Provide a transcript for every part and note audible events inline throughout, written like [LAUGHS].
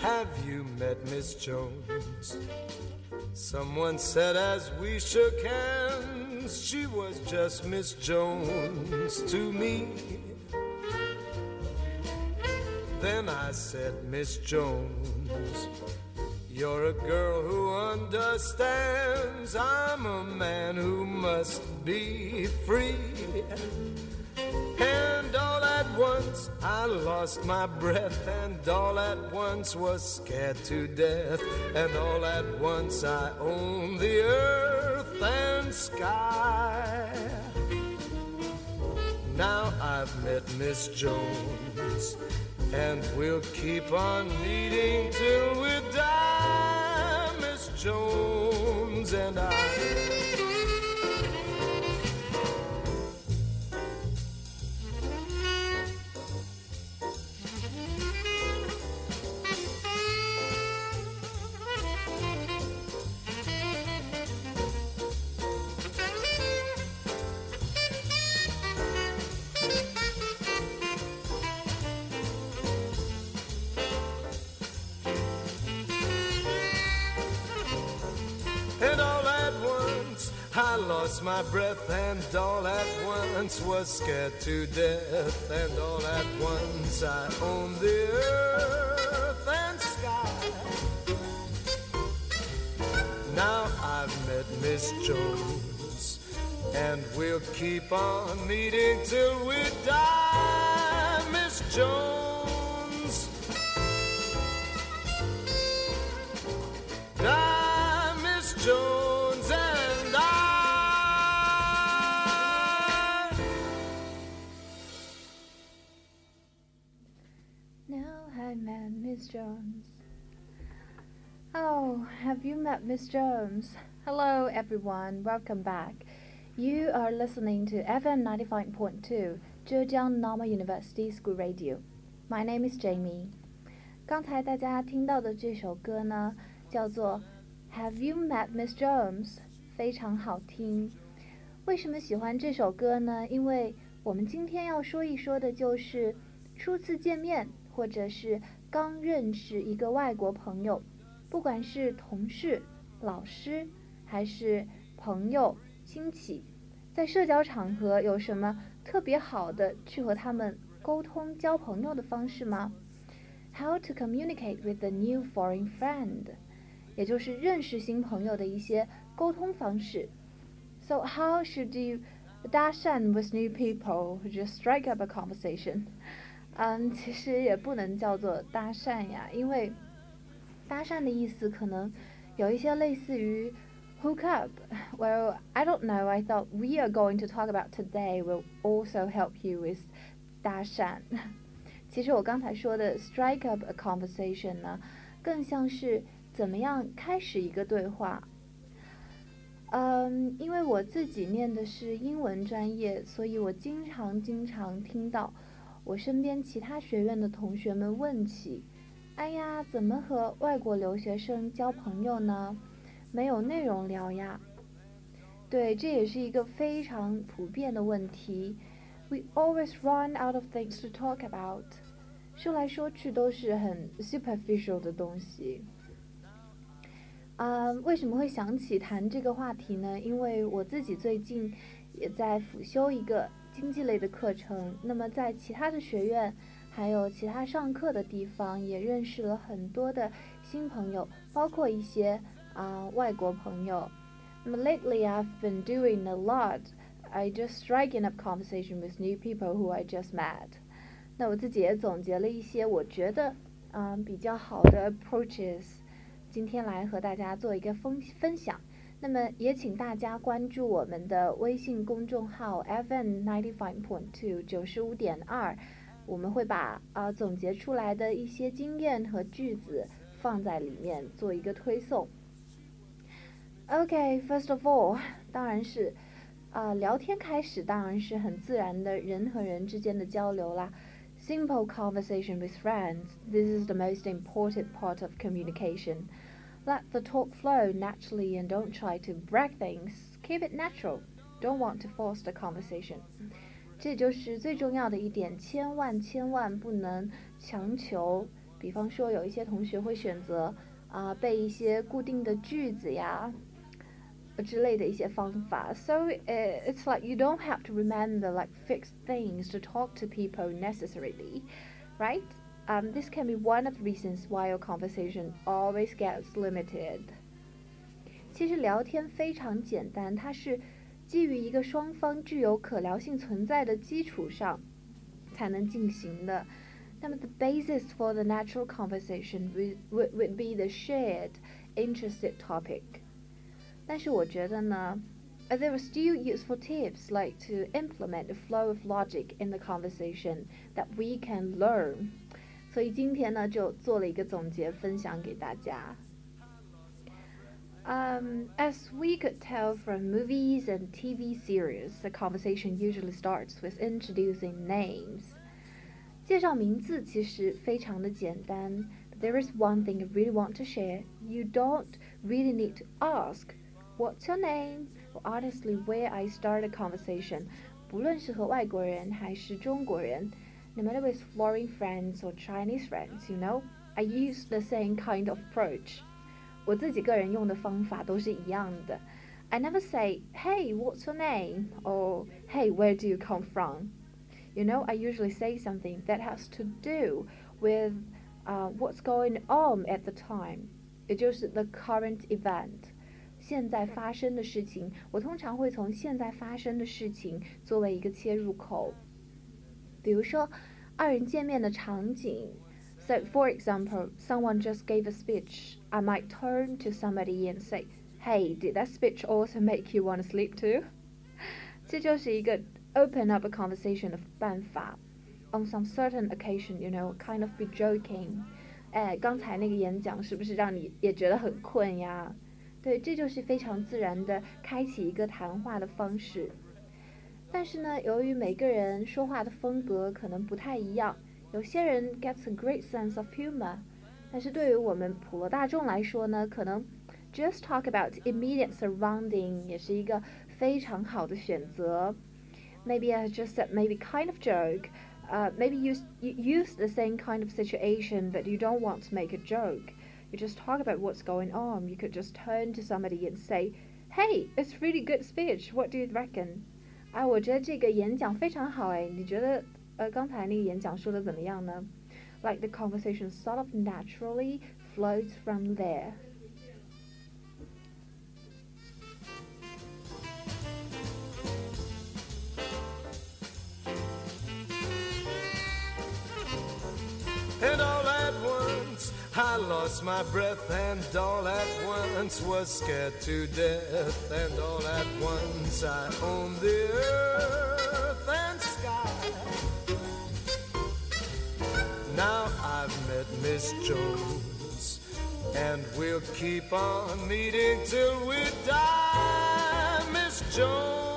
Have you met Miss Jones? Someone said as we shook hands, she was just Miss Jones to me. Then I said, Miss Jones, you're a girl who understands. I'm a man who must be free. I lost my breath, and all at once was scared to death, and all at once I owned the earth and sky. Now I've met Miss Jones and we'll keep on meeting till we die, Miss Jones and I. lost my breath, and all at once was scared to death, and all at once I owned the earth and sky. Now I've met Miss Jones, and we'll keep on meeting till we die, Miss Jones. Jones. Oh, have you met Miss Jones? Hello, everyone. Welcome back. You are listening to FM 95.2 Zhejiang Normal University School Radio. My name is Jamie. 刚才大家听到的这首歌呢，叫做《Have You Met Miss Jones》，非常好听。为什么喜欢这首歌呢？因为我们今天要说一说的就是初次见面，或者是 刚认识一个外国朋友，不管是同事、老师，还是朋友、亲戚，在社交场合有什么特别好的去和他们沟通、交朋友的方式吗？How to communicate with a new foreign friend，也就是认识新朋友的一些沟通方式。So how should you dash in with new people? Just strike up a conversation. 嗯，其实也不能叫做搭讪呀，因为搭讪的意思可能有一些类似于 hook up。Well, I don't know. I thought we are going to talk about today will also help you with 搭讪。其实我刚才说的 strike up a conversation 呢，更像是怎么样开始一个对话。嗯，因为我自己念的是英文专业，所以我经常经常听到。我身边其他学院的同学们问起：“哎呀，怎么和外国留学生交朋友呢？没有内容聊呀。”对，这也是一个非常普遍的问题。We always run out of things to talk about。说来说去都是很 superficial 的东西。啊，为什么会想起谈这个话题呢？因为我自己最近也在辅修一个。经济类的课程，那么在其他的学院，还有其他上课的地方，也认识了很多的新朋友，包括一些啊外国朋友。那么 lately I've been doing a lot. I just striking up conversation with new people who I just met. 那我自己也总结了一些我觉得啊比较好的 approaches，今天来和大家做一个分分享。那么也请大家关注我们的微信公众号 FM ninety five point two 九十五点二，我们会把啊总结出来的一些经验和句子放在里面做一个推送。OK，first of all，当然是啊聊天开始当然是很自然的人和人之间的交流啦。Simple conversation with friends，this is the most important part of communication。let the talk flow naturally and don't try to break things. Keep it natural. Don't want to force the conversation. 这就是最重要的一点，千万千万不能强求 比方说，有一些同学会选择啊背一些固定的句子呀之类的一些方法。So it's like you don't have to remember like fixed things to talk to people necessarily, right? Um, this can be one of the reasons why your conversation always gets limited. 其实聊天非常简单，它是基于一个双方具有可聊性存在的基础上才能进行的。那么，the basis for the natural conversation would would would be the shared interested topic。但是我觉得呢，there are still useful tips like to implement the flow of logic in the conversation that we can learn。 所以今天呢，就做了一个总结分享给大家。um, as we could tell from movies and TV series, the conversation usually starts with introducing names. 介绍名字其实非常的简单，but there is one thing I really want to share. You don't really need to ask, "What's your name?" or honestly where I start a conversation. 不论是和外国人还是中国人 ，no matter with foreign friends or Chinese friends, you know, I use the same kind of approach. 我自己个人用的方法都是一样的。I never say, "Hey, what's your name?" or "Hey, where do you come from?" You know, I usually say something that has to do with uh, what's going on at the time，也就是 the current event，现在发生的事情。我通常会从现在发生的事情作为一个切入口。 比如说，二人见面的场景。So, for example, someone just gave a speech. I might turn to somebody and say, Hey, did that speech also make you want to sleep too? [LAUGHS] 这就是一个 open up a conversation 的办法。On some certain occasion, you know, kind of be joking. 哎，刚才那个演讲是不是让你也觉得很困呀？对，这就是非常自然的开启一个谈话的方式。 但是呢，由于每个人说话的风格可能不太一样。有些人 gets a great sense of humor，但是对于我们普罗大众来说呢，可能 just talk about immediate surrounding 也是一个非常好的选择。Maybe I just said maybe kind of joke. Uh, maybe you, you use the same kind of situation, but you don't want to make a joke. You just talk about what's going on. You could just turn to somebody and say, "Hey, it's really good speech. What do you reckon?" 哎，我觉得这个演讲非常好哎，你觉得呃，刚才那个演讲说的怎么样呢？Like the conversation sort of naturally flows from there. Lost my breath, and all at once was scared to death, and all at once I owned the earth and sky. Now I've met Miss Jones, and we'll keep on meeting till we die, Miss Jones.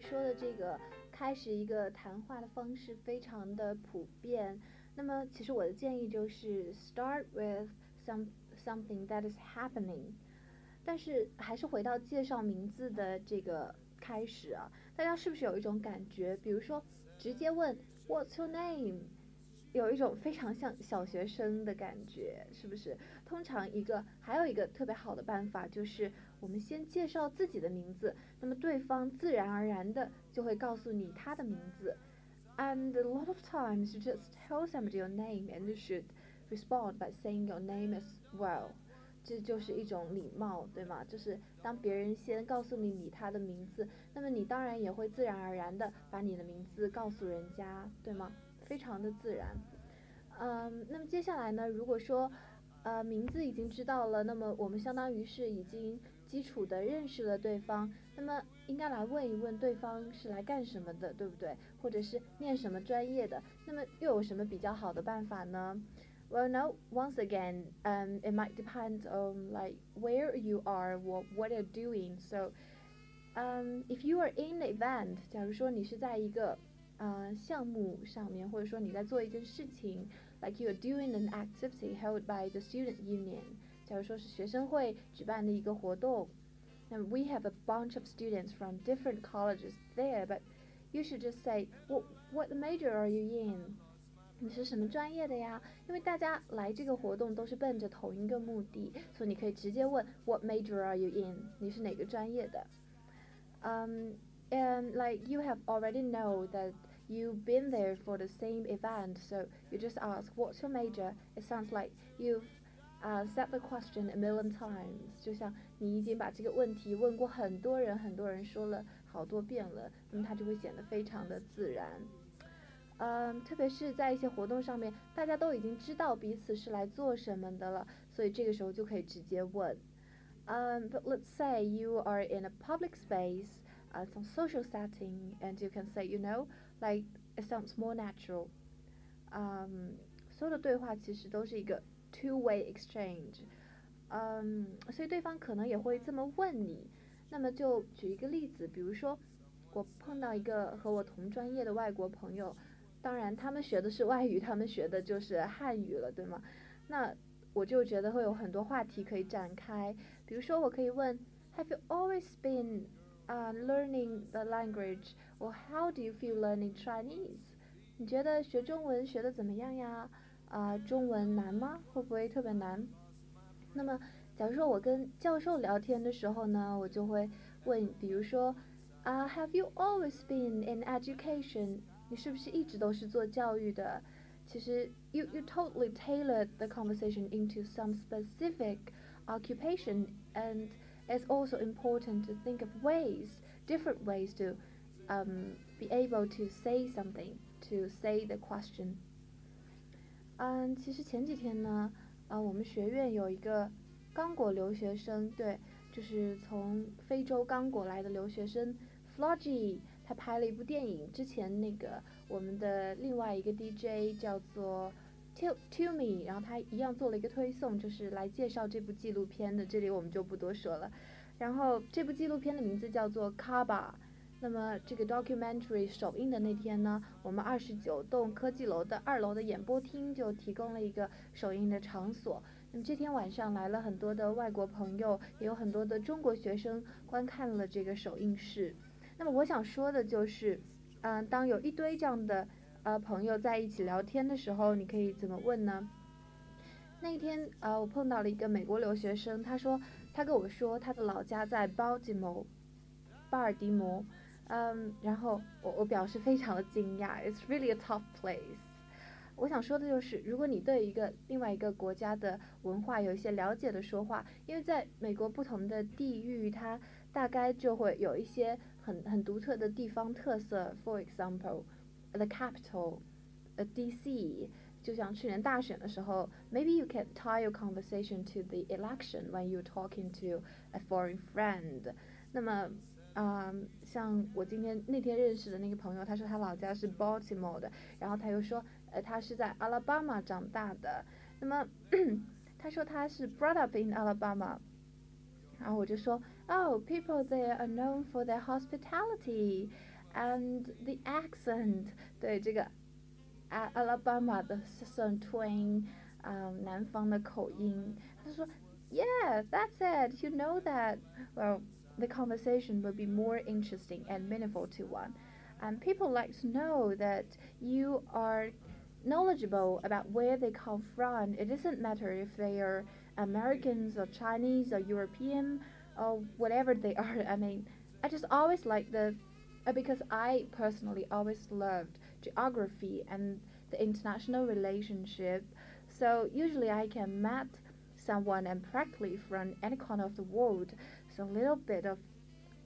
说的这个开始一个谈话的方式非常的普遍。那么，其实我的建议就是 start with some something that is happening。但是还是回到介绍名字的这个开始啊，大家是不是有一种感觉？比如说直接问 What's your name？有一种非常像小学生的感觉，是不是？通常一个还有一个特别好的办法就是。我们先介绍自己的名字，那么对方自然而然的就会告诉你他的名字。And a lot of times you just tell somebody your name and you should respond by saying your name as well。这就是一种礼貌，对吗？就是当别人先告诉你你他的名字，那么你当然也会自然而然的把你的名字告诉人家，对吗？非常的自然。嗯，那么接下来呢？如果说呃名字已经知道了，那么我们相当于是已经。基础的认识了对方，那么应该来问一问对方是来干什么的，对不对？或者是念什么专业的？那么又有什么比较好的办法呢？Well, now once again, um, it might depend on like where you are, what what you're doing. So, um, if you are in an event，假如说你是在一个呃项目上面，或者说你在做一件事情，like you are doing an activity held by the student union。假如说是学生会举办的一个活动，那 we have a bunch of students from different colleges there, but you should just say what what major are you in？你是什么专业的呀？因为大家来这个活动都是奔着同一个目的，所以你可以直接问 What major are you in？你是哪个专业的？嗯、um,，and like you have already know that you've been there for the same event, so you just ask What's your major? It sounds like you've uh, said the question a million times，就像你已经把这个问题问过很多人，很多人说了好多遍了，那么它就会显得非常的自然。嗯，特别是在一些活动上面，大家都已经知道彼此是来做什么的了，所以这个时候就可以直接问。Um, but let's say you are in a public space, uh, some social setting, and you can say, you know, like it sounds more natural. 嗯所有的对话其实都是一个 two-way exchange. 嗯，所以对方可能也会这么问你。那么就举一个例子，比如说我碰到一个和我同专业的外国朋友。当然，他们学的是外语，他们学的就是汉语了，对吗？那我就觉得会有很多话题可以展开。比如说，我可以问：Have you always been learning the language, or how do you feel learning Chinese？你觉得学中文学的怎么样呀？啊，中文难吗？会不会特别难？那么，假如说我跟教授聊天的时候呢，我就会问，比如说，啊，Have you always been in education？你是不是一直都是做教育的？其实，you you totally tailored the conversation into some specific occupation, and it's also important to think of ways, different ways to um be able to say something, to say the question. 嗯，其实前几天呢，啊，我们学院有一个刚果留学生，对，就是从非洲刚果来的留学生 f l o g y 他拍了一部电影，之前那个我们的另外一个 DJ 叫做 To To Me，然后他一样做了一个推送，就是来介绍这部纪录片的。这里我们就不多说了。然后这部纪录片的名字叫做 Kaba。那么这个 documentary 首映的那天呢，我们二十九栋科技楼的二楼的演播厅就提供了一个首映的场所。那么这天晚上来了很多的外国朋友，也有很多的中国学生观看了这个首映式。那么我想说的就是，嗯，当有一堆这样的呃朋友在一起聊天的时候，你可以怎么问呢？那一天，呃，我碰到了一个美国留学生，他说他跟我说他的老家在巴尔迪摩巴尔的摩，嗯，然后我我表示非常的惊讶，It's really a tough place。我想说的就是，如果你对一个另外一个国家的文化有一些了解的说话，因为在美国不同的地域，它大概就会有一些很很独特的地方特色。For example, the capital, a DC，就像去年大选的时候，maybe you can tie your conversation to the election when you're talking to a foreign friend。那么啊，像我今天那天认识的那个朋友，他说他老家是 Baltimore 的，然后他又说，呃，他是在 Alabama 长大的。那么他说他是 brought [CLEARS THROAT] up in Alabama，然后我就说，Oh, people there are known for their hospitality and the accent，对这个阿阿拉巴马的 Southern twang，嗯，南方的口音。他说，Yeah, that's it. You know that. Well, the conversation will be more interesting and meaningful to one. And people like to know that you are knowledgeable about where they come from. It doesn't matter if they are Americans or Chinese or European or whatever they are. [LAUGHS] I mean, I just always like the uh, because I personally always loved geography and the international relationship. So usually I can meet someone and practically from any corner of the world so a little bit of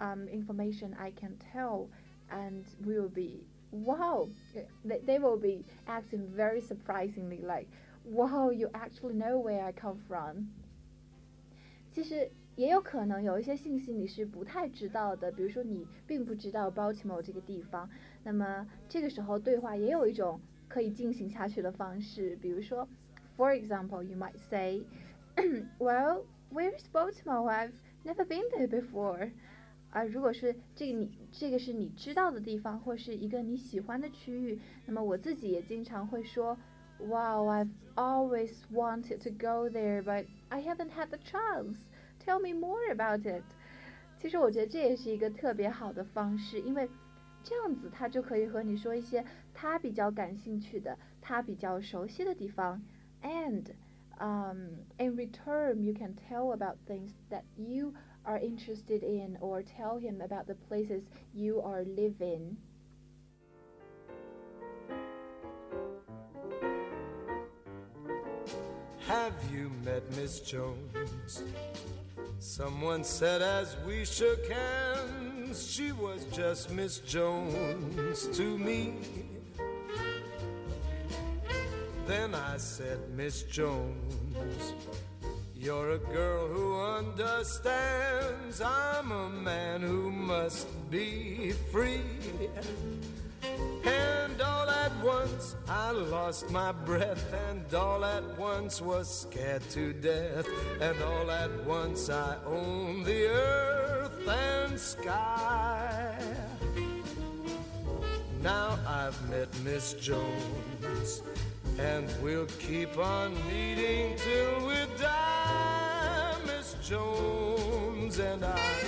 um, information I can tell, and we will be wow. They, they will be acting very surprisingly like wow. You actually know where I come from. 其实也有可能有一些信息你是不太知道的，比如说你并不知道 Baltimore 这个地方，那么这个时候对话也有一种可以进行下去的方式，比如说，for example, you might say, "Well, where is Baltimore? I've never been there before. 啊，如果是这个你这个是你知道的地方，或是一个你喜欢的区域，那么我自己也经常会说，Wow, I've always wanted to go there, but I haven't had the chance. Tell me more about it. 其实我觉得这也是一个特别好的方式，因为这样子他就可以和你说一些他比较感兴趣的、他比较熟悉的地方，and um, in return you can tell about things that you are interested in or tell him about the places you are living. Someone said as we shook hands, she was just Miss Jones to me. Then I said, Miss Jones, you're a girl who understands. I'm a man who must be free. And all at once I lost my breath, and all at once was scared to death, and all at once I owned the earth and sky. Now I've met Miss Jones, and we'll keep on meeting till we die, Miss Jones and I.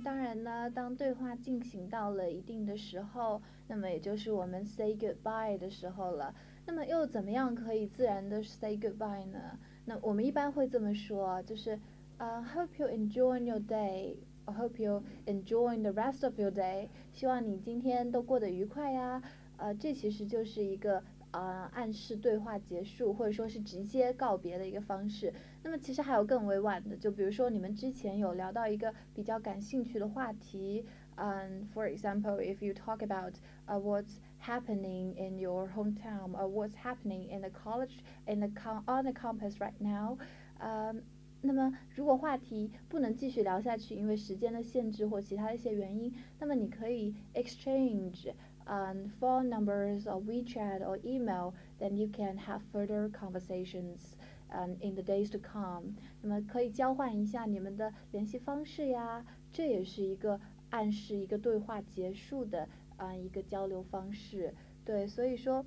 当然呢，当对话进行到了一定的时候，那么也就是我们 say goodbye 的时候了。那么又怎么样可以自然的 say goodbye 呢？那我们一般会这么说，就是呃，hope you enjoy your day，hope you enjoy the rest of your day。希望你今天都过得愉快呀。呃，这其实就是一个。呃，暗示对话结束，或者说是直接告别的一个方式。那么其实还有更委婉的，就比如说你们之前有聊到一个比较感兴趣的话题，嗯，for example, if you talk about uh what's happening in your hometown or what's happening in the college in the on the campus right now，嗯，那么如果话题不能继续聊下去，因为时间的限制或其他的一些原因，那么你可以 exchange。Um, phone numbers or WeChat or email, then you can have further conversations um, in the days to come. 那么可以交换一下你们的联系方式呀，这也是一个暗示一个对话结束的啊、一个交流方式。对，所以说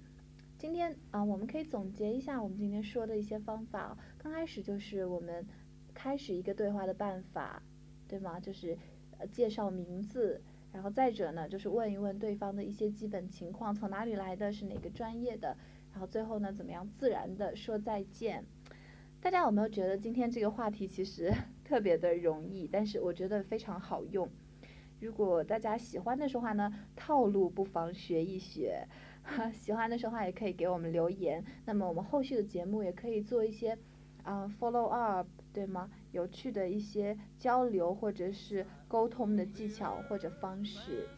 今天啊、我们可以总结一下我们今天说的一些方法。刚开始就是我们开始一个对话的办法，对吗？就是呃介绍名字。然后再者呢，就是问一问对方的一些基本情况，从哪里来的，是哪个专业的。然后最后呢，怎么样自然的说再见？大家有没有觉得今天这个话题其实 [LAUGHS] 特别的容易，但是我觉得非常好用。如果大家喜欢的说话呢，套路不妨学一学。[LAUGHS] 喜欢的说话也可以给我们留言。那么我们后续的节目也可以做一些啊 follow up。对吗？有趣的一些交流或者是沟通的技巧或者方式。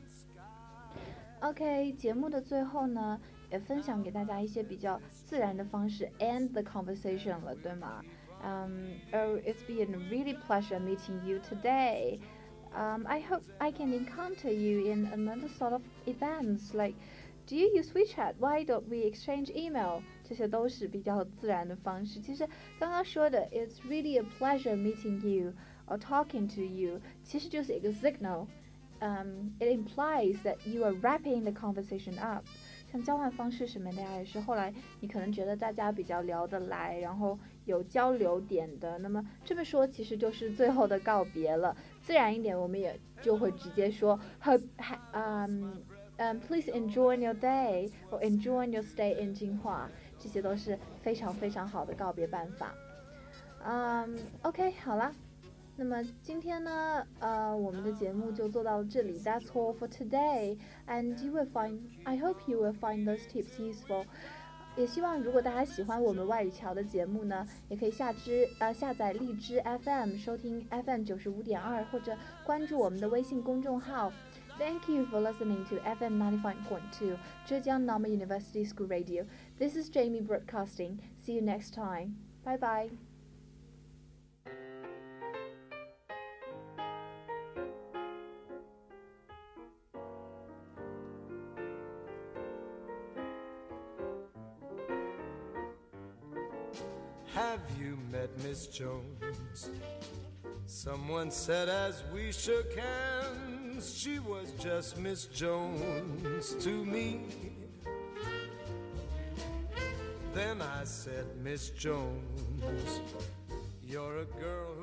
OK，节目的最后呢，也分享给大家一些比较自然的方式 end the conversation 了，对吗？Um, oh, it's been a really pleasure meeting you today. Um, I hope I can encounter you in another sort of events like. Do you use WeChat? Why don't we exchange email? 这些都是比较自然的方式。其实刚刚说的 "It's really a pleasure meeting you" or talking to you，其实就是一个 signal。Um, it implies that you are wrapping the conversation up。像交换方式什么的呀，也是后来你可能觉得大家比较聊得来，然后有交流点的，那么这么说其实就是最后的告别了。自然一点，我们也就会直接说 hope um um please enjoy your day or enjoy your stay in 金华。 这些都是非常非常好的告别办法。嗯，OK，好了，那么今天呢，呃，我们的节目就做到这里。That's all for today, and you will find, I hope you will find those tips useful. 也希望如果大家喜欢我们外语桥的节目呢，也可以下支呃下载荔枝 FM 收听 FM 九十五点二，或者关注我们的微信公众号。Thank you for listening to FM 95.2, Zhejiang Normal University School Radio. This is Jamie broadcasting. See you next time. Bye bye. Have you met Miss Jones? Someone said as we shook hands she was just Miss Jones to me. Then I said, Miss Jones, you're a girl